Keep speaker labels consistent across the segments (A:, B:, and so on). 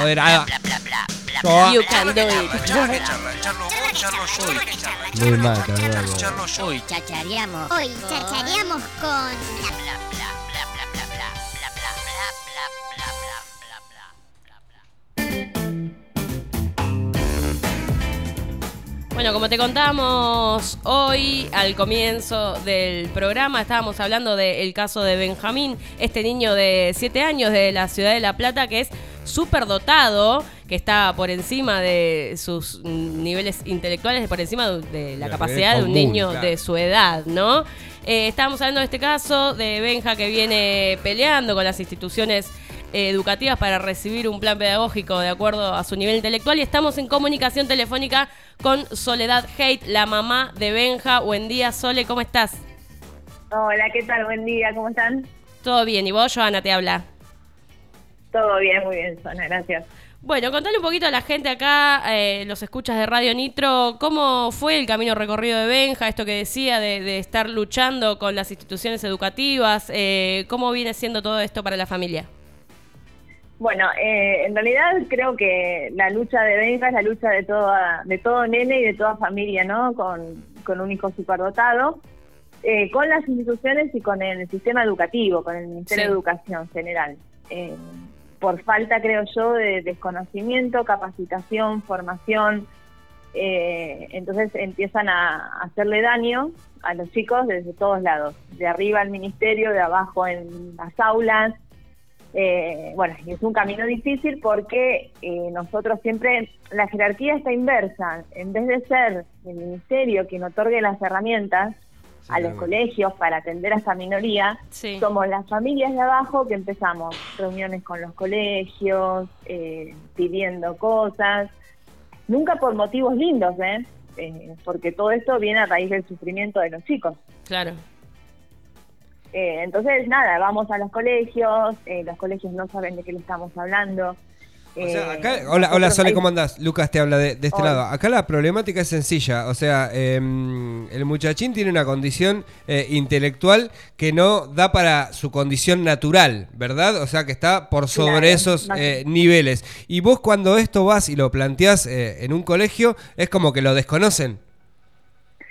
A: poder. ah,
B: You can do it.
A: Muy
C: yo.
D: Hoy chachareamos.
E: Hoy chachareamos con
B: Bueno, como te contamos hoy al comienzo del programa, estábamos hablando del caso de Benjamín, este niño de 7 años de la ciudad de La Plata que es súper dotado, que está por encima de sus niveles intelectuales, por encima de, de la
A: De
B: capacidad de un
A: común,
B: niño
A: claro.
B: de su edad, ¿no? Eh, estábamos hablando de este caso de Benja que viene peleando con las instituciones eh, educativas para recibir un plan pedagógico de acuerdo a su nivel intelectual y estamos en comunicación telefónica con Soledad Haidt, la mamá de Benja. Buen día, Sole, ¿cómo estás?
F: Hola, ¿qué tal? Buen día, ¿cómo están?
B: ¿Todo bien? ¿Y vos, Joana, te habla?
F: Todo bien, muy bien, Sona, gracias.
B: Bueno, contale un poquito a la gente acá, eh, los escuchas de Radio Nitro, ¿cómo fue el camino recorrido de Benja? Esto que decía de, de estar luchando con las instituciones educativas, eh, ¿cómo viene siendo todo esto para la familia?
F: Bueno, eh, en realidad creo que la lucha de Benja es la lucha de toda, de todo nene y de toda familia, ¿no? Con, con un hijo superdotado, eh, con las instituciones y con el sistema educativo, con el Ministerio
B: Sí.
F: de Educación general. Eh, por falta, creo yo, de desconocimiento, capacitación, formación, eh, entonces empiezan a hacerle daño a los chicos desde todos lados, de arriba al ministerio, de abajo en las aulas. Eh, bueno, y es un camino difícil porque eh, nosotros siempre, la jerarquía está inversa. En vez de ser el ministerio quien otorgue las herramientas a los colegios para atender a esa minoría,
B: Sí.
F: somos las familias de abajo que empezamos reuniones con los colegios, eh, pidiendo cosas, nunca por motivos lindos, ¿eh? Eh, porque todo esto viene a raíz del sufrimiento de los chicos.
B: Claro.
F: Eh, entonces, nada, vamos a los colegios, eh, los colegios no saben de qué le estamos hablando.
A: O sea,
F: Eh,
A: acá, hola, hola Sole, ¿cómo andás? Lucas te habla de, de este
F: Hola.
A: lado. Acá la problemática es sencilla. O sea, em, el muchachín tiene una condición eh, intelectual que no da para su condición natural, ¿verdad? O sea, que está por sobre
F: Claro,
A: esos eh, niveles. Y vos cuando esto vas y lo planteás eh, en un colegio, es como que lo desconocen.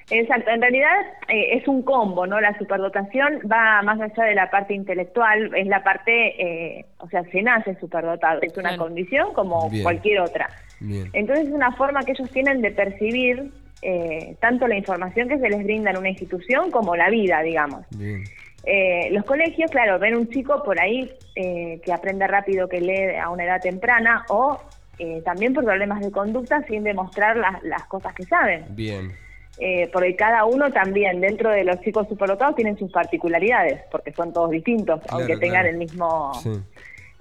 F: Exacto, en realidad eh, es un combo, ¿no? La superdotación va más allá de la parte intelectual, es la parte, eh, o sea, se nace superdotado, es una condición como
A: Bien.
F: cualquier otra.
A: Bien.
F: Entonces es una forma que ellos tienen de percibir eh, tanto la información que se les brinda en una institución como la vida, digamos.
A: Bien.
F: Eh, los colegios, claro, ven un chico por ahí eh, que aprende rápido, que lee a una edad temprana, o eh, también por problemas de conducta sin demostrar las, las cosas que saben.
A: Bien.
F: Eh, porque cada uno también, dentro de los chicos superdotados, tienen sus particularidades, porque son todos distintos,
A: Claro,
F: aunque tengan
A: claro.
F: el mismo...
A: Sí.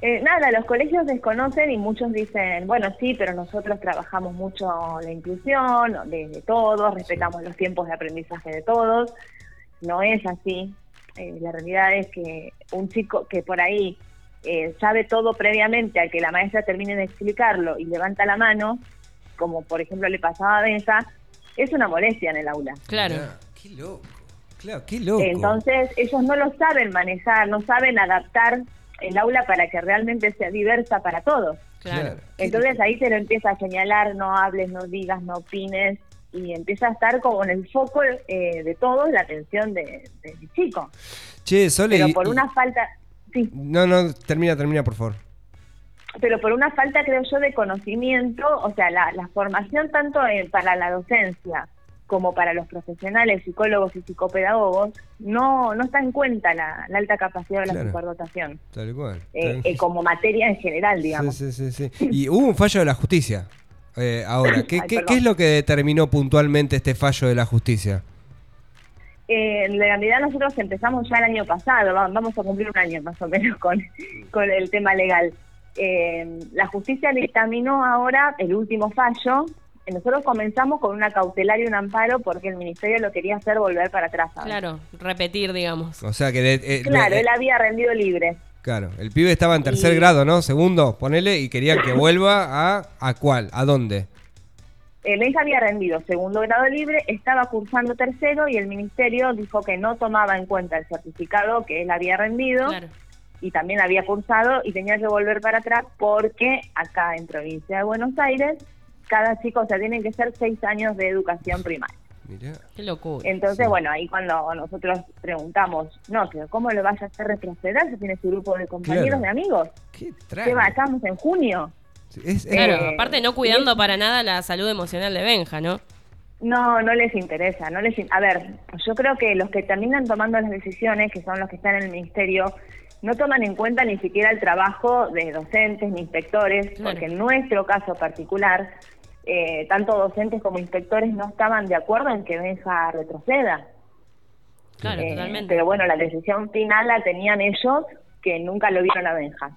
F: Eh, nada, los colegios desconocen y muchos dicen, bueno, sí, pero nosotros trabajamos mucho la inclusión de, de todos, respetamos los tiempos de aprendizaje de todos. No es así. Eh, la realidad es que un chico que por ahí eh, sabe todo previamente a que la maestra termine de explicarlo y levanta la mano, como por ejemplo le pasaba a Benja, es una molestia en el aula.
B: Claro.
A: Mirá, qué loco. Claro, qué loco.
F: Entonces, ellos no lo saben manejar, no saben adaptar el aula para que realmente sea diversa para todos.
B: Claro.
F: Entonces ahí se lo empieza a señalar, no hables, no digas, no opines, y empieza a estar como en el foco eh, de todos la atención de- del chico.
A: Che, Sole.
F: Pero por
A: y-
F: una falta, sí,
A: No, no, termina, termina, por favor.
F: Pero por una falta, creo yo, de conocimiento, o sea, la, la formación tanto para la docencia como para los profesionales, psicólogos y psicopedagogos, no, no está en cuenta la, la alta capacidad de la
A: Claro.
F: superdotación,
A: Tal cual.
F: eh, eh, como materia en general, digamos.
A: Sí, sí, sí. Y hubo un fallo de la justicia. eh, ahora, ¿qué,
F: Ay,
A: qué-
F: perdón.
A: qué es lo que determinó puntualmente este fallo de la justicia?
F: Eh, en realidad nosotros empezamos ya el año pasado, va- vamos a cumplir un año más o menos con, con el tema legal. Eh, la justicia dictaminó ahora el último fallo. Eh, Nosotros comenzamos con una cautelar y un amparo porque el ministerio lo quería hacer volver para atrás. ¿sabes?
B: Claro, repetir, digamos.
A: O sea que... de- eh,
F: Claro,
A: eh,
F: él había rendido libre.
A: Claro, el pibe estaba en tercer
F: Y-
A: grado, ¿no? Segundo, ponele, y querían que vuelva a... ¿A cuál? ¿A dónde?
F: El Benja había rendido segundo grado libre, estaba cursando tercero y el ministerio dijo que no tomaba en cuenta el certificado que él había rendido
B: Claro.
F: Y también había cursado y tenía que volver para atrás porque acá en provincia de Buenos Aires cada chico, o sea, tienen que ser seis años de educación primaria.
A: Mirá.
B: Qué locura.
F: Entonces, bueno, ahí cuando nosotros preguntamos, no, pero ¿cómo le vas a hacer retroceder si tiene su grupo de compañeros,
A: Claro.
F: de amigos?
A: Qué
F: ¿Qué
A: extraño.
F: va? Estamos en junio.
A: Sí, es- es-
B: Claro,
F: Eh,
B: aparte no cuidando para nada la salud emocional de Benja, ¿no?
F: No, no les interesa, no les in- A ver, yo creo que los que terminan tomando las decisiones, que son los que están en el ministerio, no toman en cuenta ni siquiera el trabajo de docentes ni inspectores,
B: Claro.
F: porque en nuestro caso particular, eh, tanto docentes como inspectores no estaban de acuerdo en que Benja retroceda.
B: Claro,
F: Eh,
B: totalmente.
F: Pero bueno, la decisión final la tenían ellos, que nunca lo vieron a Benja.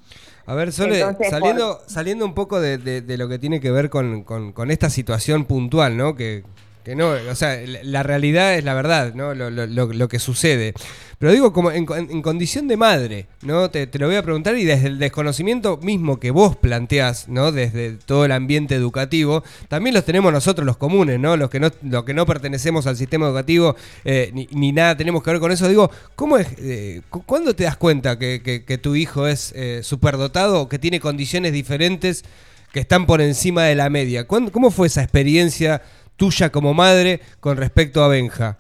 A: A ver, Sole,
F: Entonces,
A: saliendo, saliendo un poco de, de- de lo que tiene que ver con, con- con esta situación puntual, ¿no? Que, que no, o sea, la, realidad es la verdad, ¿no? Lo, lo- lo- que sucede. Pero digo, como en, en- condición de madre, ¿no? Te, te lo voy a preguntar y desde el desconocimiento mismo que vos planteás, ¿no? Desde todo el ambiente educativo, también los tenemos nosotros los comunes, ¿no? Los que no, los que no pertenecemos al sistema educativo, eh, ni, nada tenemos que ver con eso. Digo, ¿cómo es, eh, cu- ¿cuándo te das cuenta que, que- tu hijo es eh, superdotado o que tiene condiciones diferentes que están por encima de la media? ¿Cuándo- ¿Cómo fue esa experiencia tuya como madre con respecto a Benja?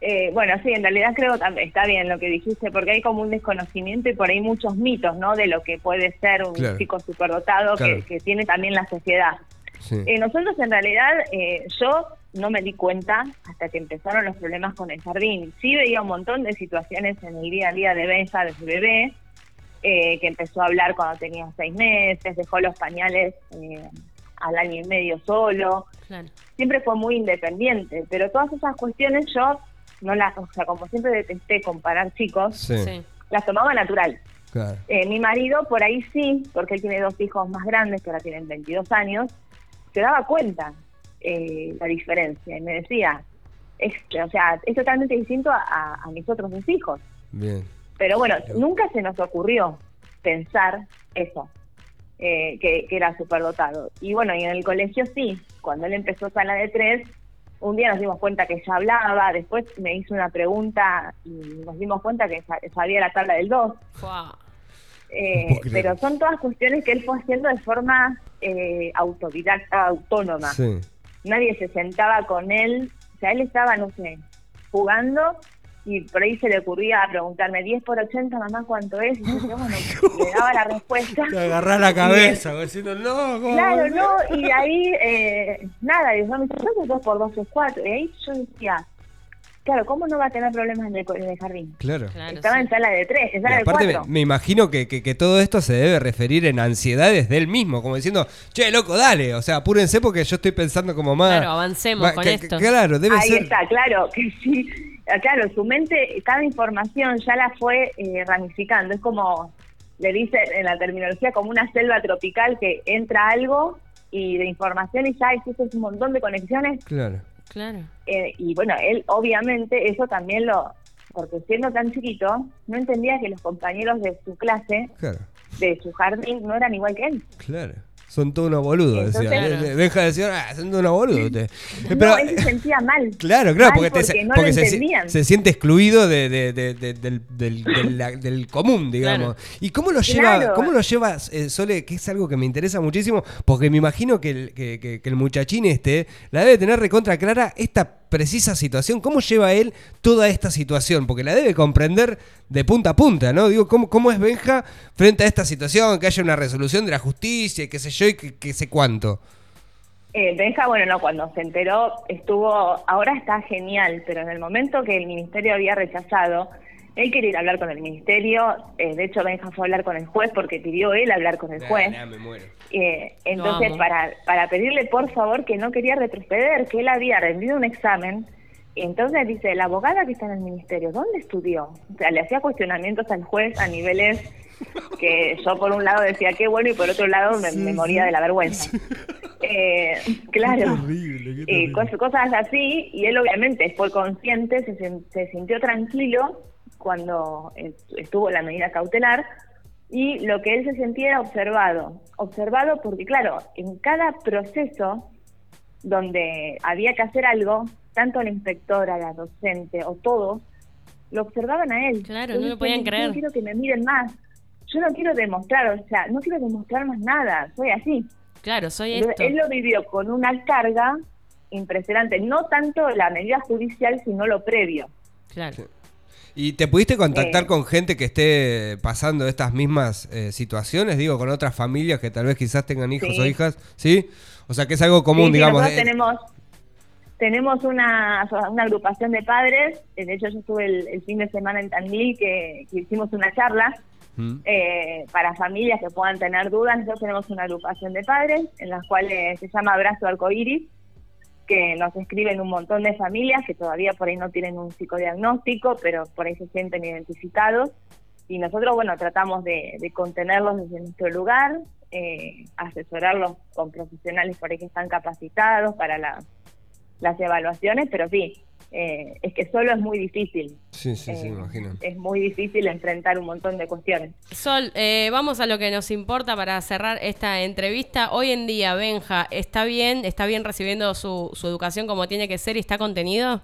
F: Eh, bueno, sí, en realidad creo que está bien lo que dijiste, porque hay como un desconocimiento y por ahí muchos mitos, ¿no? De lo que puede ser un
A: Claro.
F: chico superdotado
A: Claro.
F: que, que tiene también la sociedad.
A: Sí.
F: Eh, nosotros en realidad, eh, yo no me di cuenta hasta que empezaron los problemas con el jardín. Sí veía un montón de situaciones en el día a día de Benja desde bebé, eh, que empezó a hablar cuando tenía seis meses, dejó los pañales eh, al año y medio solo,
B: Claro.
F: Siempre fue muy independiente, pero todas esas cuestiones yo no las, o sea, como siempre detesté comparar chicos,
A: Sí,
F: las tomaba natural.
A: claro.
F: Eh, mi marido por ahí sí, porque él tiene dos hijos más grandes que ahora tienen 22 años, se daba cuenta eh, la diferencia y me decía, es, o sea, es totalmente distinto a, a- a mis otros dos hijos.
A: Bien.
F: Pero bueno, nunca se nos ocurrió pensar eso, eh, que, que era superdotado. Y bueno, y en el colegio sí, cuando él empezó sala de tres, un día nos dimos cuenta que ya hablaba, después me hizo una pregunta y nos dimos cuenta que sa- sabía la tabla del 2.
B: Fua.
F: Eh, pero son todas cuestiones que él fue haciendo de forma eh, autodidacta, autónoma.
A: Sí.
F: Nadie se sentaba con él, o sea, él estaba, no sé, jugando y por ahí se le ocurría preguntarme 10 por 80, mamá, ¿cuánto es? Y yo bueno, le daba la respuesta.
A: Te agarrás la cabeza, diciendo, no, ¿cómo?
F: Claro, no, y ahí, eh, nada, y yo me dice, creo que 2 por 2 es 4. Y ahí yo decía, claro, ¿cómo no va a tener problemas en el, co- en el jardín?
A: Claro.
B: Claro,
F: Estaba
B: sí.
F: en sala de 3, en
A: Y
F: sala de
A: aparte me,
F: 4.
A: me imagino que, que- que todo esto se debe referir en ansiedades de él mismo, como diciendo, che, loco, dale, o sea, apúrense porque yo estoy pensando como más...
B: Claro, avancemos con
A: que-
B: esto.
A: que- Claro, debe
F: Ahí
A: ser...
F: está, claro, que sí. Ah, Claro, su mente, cada información ya la fue eh, ramificando. Es como, le dice en la terminología, como una selva tropical que entra algo y de información y ya existe un montón de conexiones.
A: Claro.
B: Claro.
F: Eh, y bueno, él obviamente eso también lo, porque siendo tan chiquito, no entendía que los compañeros de su clase,
A: Claro,
F: de su jardín, no eran igual que él.
A: claro. Son todos unos boludos, decía.
F: Entonces-
A: Deja de decir, ah, son todos unos boludos. ustedes". Eh,
F: no, él se sentía mal.
A: Claro, claro,
F: Mal
A: porque, te-
F: porque no
A: porque se, se siente excluido de, de- de- de- del, del- del- la- del común, digamos. ¿Y cómo lo lleva,
F: Claro.
A: cómo lo llevas, eh, Sole? Que es algo que me interesa muchísimo, porque me imagino que el, que, que- que el muchachín este la debe tener recontra clara esta precisa situación. ¿Cómo lleva él toda esta situación? Porque la debe comprender de punta a punta, ¿no? Digo, ¿cómo, cómo es Benja frente a esta situación? Que haya una resolución de la justicia qué sé yo y qué sé cuánto.
F: Eh, Benja, bueno, no, cuando se enteró estuvo, ahora está genial, pero en el momento que el ministerio había rechazado, él quería ir a hablar con el ministerio, eh, de hecho Benja fue a hablar con el juez porque pidió él hablar con el juez.
A: Nah, nah, me muero.
F: Eh, entonces, para, para pedirle por favor que no quería retroceder, que él había rendido un examen, y entonces dice, la abogada que está en el ministerio, ¿dónde estudió? O sea, le hacía cuestionamientos al juez a niveles que yo por un lado decía qué bueno y por otro lado me, me moría de la vergüenza. Eh, claro.
A: terrible, qué
F: Eh, cos- cosas así, y él obviamente fue consciente, se sintió tranquilo cuando estuvo la medida cautelar, y lo que él se sentía era observado. Observado porque, claro, en cada proceso donde había que hacer algo, tanto la inspectora, la docente o todos, lo observaban a él.
B: Claro, no lo podían
F: "Yo
B: creer".
F: quiero que me miren más. yo no quiero demostrar, o sea, no quiero demostrar más nada, soy así.
B: Claro, soy
F: Entonces,
B: esto.
F: él lo vivió con una carga impresionante, no tanto la medida judicial, sino lo previo.
B: Claro.
A: ¿Y te pudiste contactar
F: Eh.
A: con gente que esté pasando estas mismas eh, situaciones? Digo, con otras familias que tal vez quizás tengan hijos
F: Sí.
A: o hijas, ¿sí? O sea, que es algo común,
F: Sí,
A: digamos. de-
F: tenemos tenemos una, una agrupación de padres, eh, de hecho yo estuve el, el fin de semana en Tandil que, que hicimos una charla
A: Mm.
F: eh, para familias que puedan tener dudas. Nosotros tenemos una agrupación de padres en las cuales se llama Abrazo Arcoíris, que nos escriben un montón de familias que todavía por ahí no tienen un psicodiagnóstico, pero por ahí se sienten identificados. Y nosotros, bueno, tratamos de, contenerlos desde nuestro lugar, eh, asesorarlos con profesionales por ahí que están capacitados para la- las evaluaciones, pero sí, eh, es que solo es muy difícil.
A: Sí, sí, sí,
F: Eh,
A: imagino.
F: Es muy difícil enfrentar un montón de cuestiones.
B: Sol, eh, vamos a lo que nos importa para cerrar esta entrevista. Hoy en día, Benja, ¿está bien? ¿Está bien recibiendo su, su educación como tiene que ser y está contenido?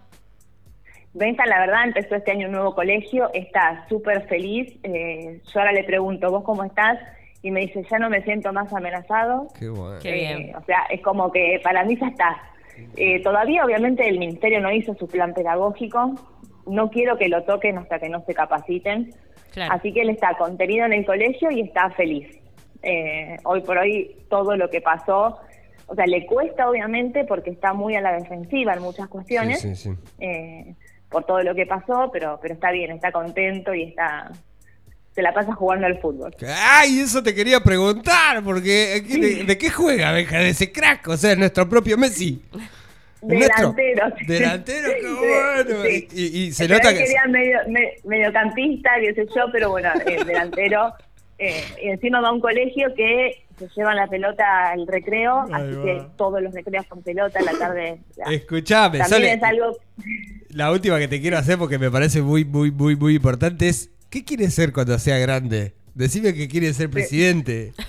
F: Benja, la verdad, empezó este año un nuevo colegio, está súper feliz. Eh, yo ahora le pregunto, ¿vos cómo estás? Y me dice, ya no me siento más amenazado.
A: Qué bueno.
B: Qué bien.
F: Eh, o sea, es como que para mí ya está. Eh, todavía, obviamente, el ministerio no hizo su plan pedagógico. No quiero que lo toquen hasta que no se capaciten.
B: Claro.
F: Así que él está contenido en el colegio y está feliz. Eh, hoy por hoy, todo lo que pasó, o sea, le cuesta, obviamente, porque está muy a la defensiva en muchas cuestiones.
A: Sí, sí, sí.
F: eh, por todo lo que pasó, pero pero está bien, está contento y está se la pasa jugando al fútbol.
A: Ay, eso te quería preguntar, porque ¿de, de- de qué juega, Benja? De ese crack, o sea, es nuestro propio Messi.
F: Delantero.
A: Delantero, qué bueno.
F: Sí.
A: Y, y se nota que...
F: quería medio, me- mediocampista, qué sé yo, pero bueno, el delantero. eh, y encima va a un colegio que se llevan la pelota al recreo,
A: Ahí
F: así
A: va.
F: que todos los recreos con pelota, la tarde.
A: Escuchame,
F: también es algo.
A: la última que te quiero hacer porque me parece muy, muy, muy, muy importante es, ¿qué quieres ser cuando sea grande? Decime que quieres ser presidente.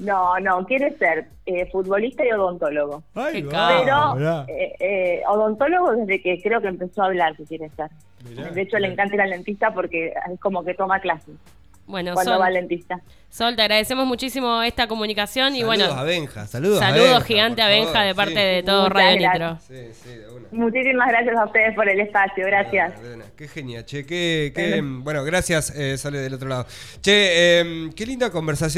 F: No, no, quiere ser eh, futbolista y odontólogo.
A: Ay,
B: Qué
A: va.
F: Pero eh, eh, odontólogo desde que creo que empezó a hablar que quiere ser.
A: Mirá,
F: de hecho, le encanta ir al dentista porque es como que toma clases
B: Bueno,
F: cuando
B: Sol,
F: va al dentista.
B: Sol, te agradecemos muchísimo esta comunicación y
A: Saludos
B: bueno,
A: a Benja, saludos a
B: saludos
A: Benja,
B: gigante a Benja
A: favor,
B: de parte
A: sí.
B: de todo
F: Muchas
B: Radio
F: gracias.
B: Nitro.
A: Sí, sí, de una.
F: Muchísimas gracias a ustedes por el espacio, gracias.
A: De una. Qué genial, che, qué, qué- bueno, gracias, eh, Sole del otro lado. Che, eh, qué linda conversación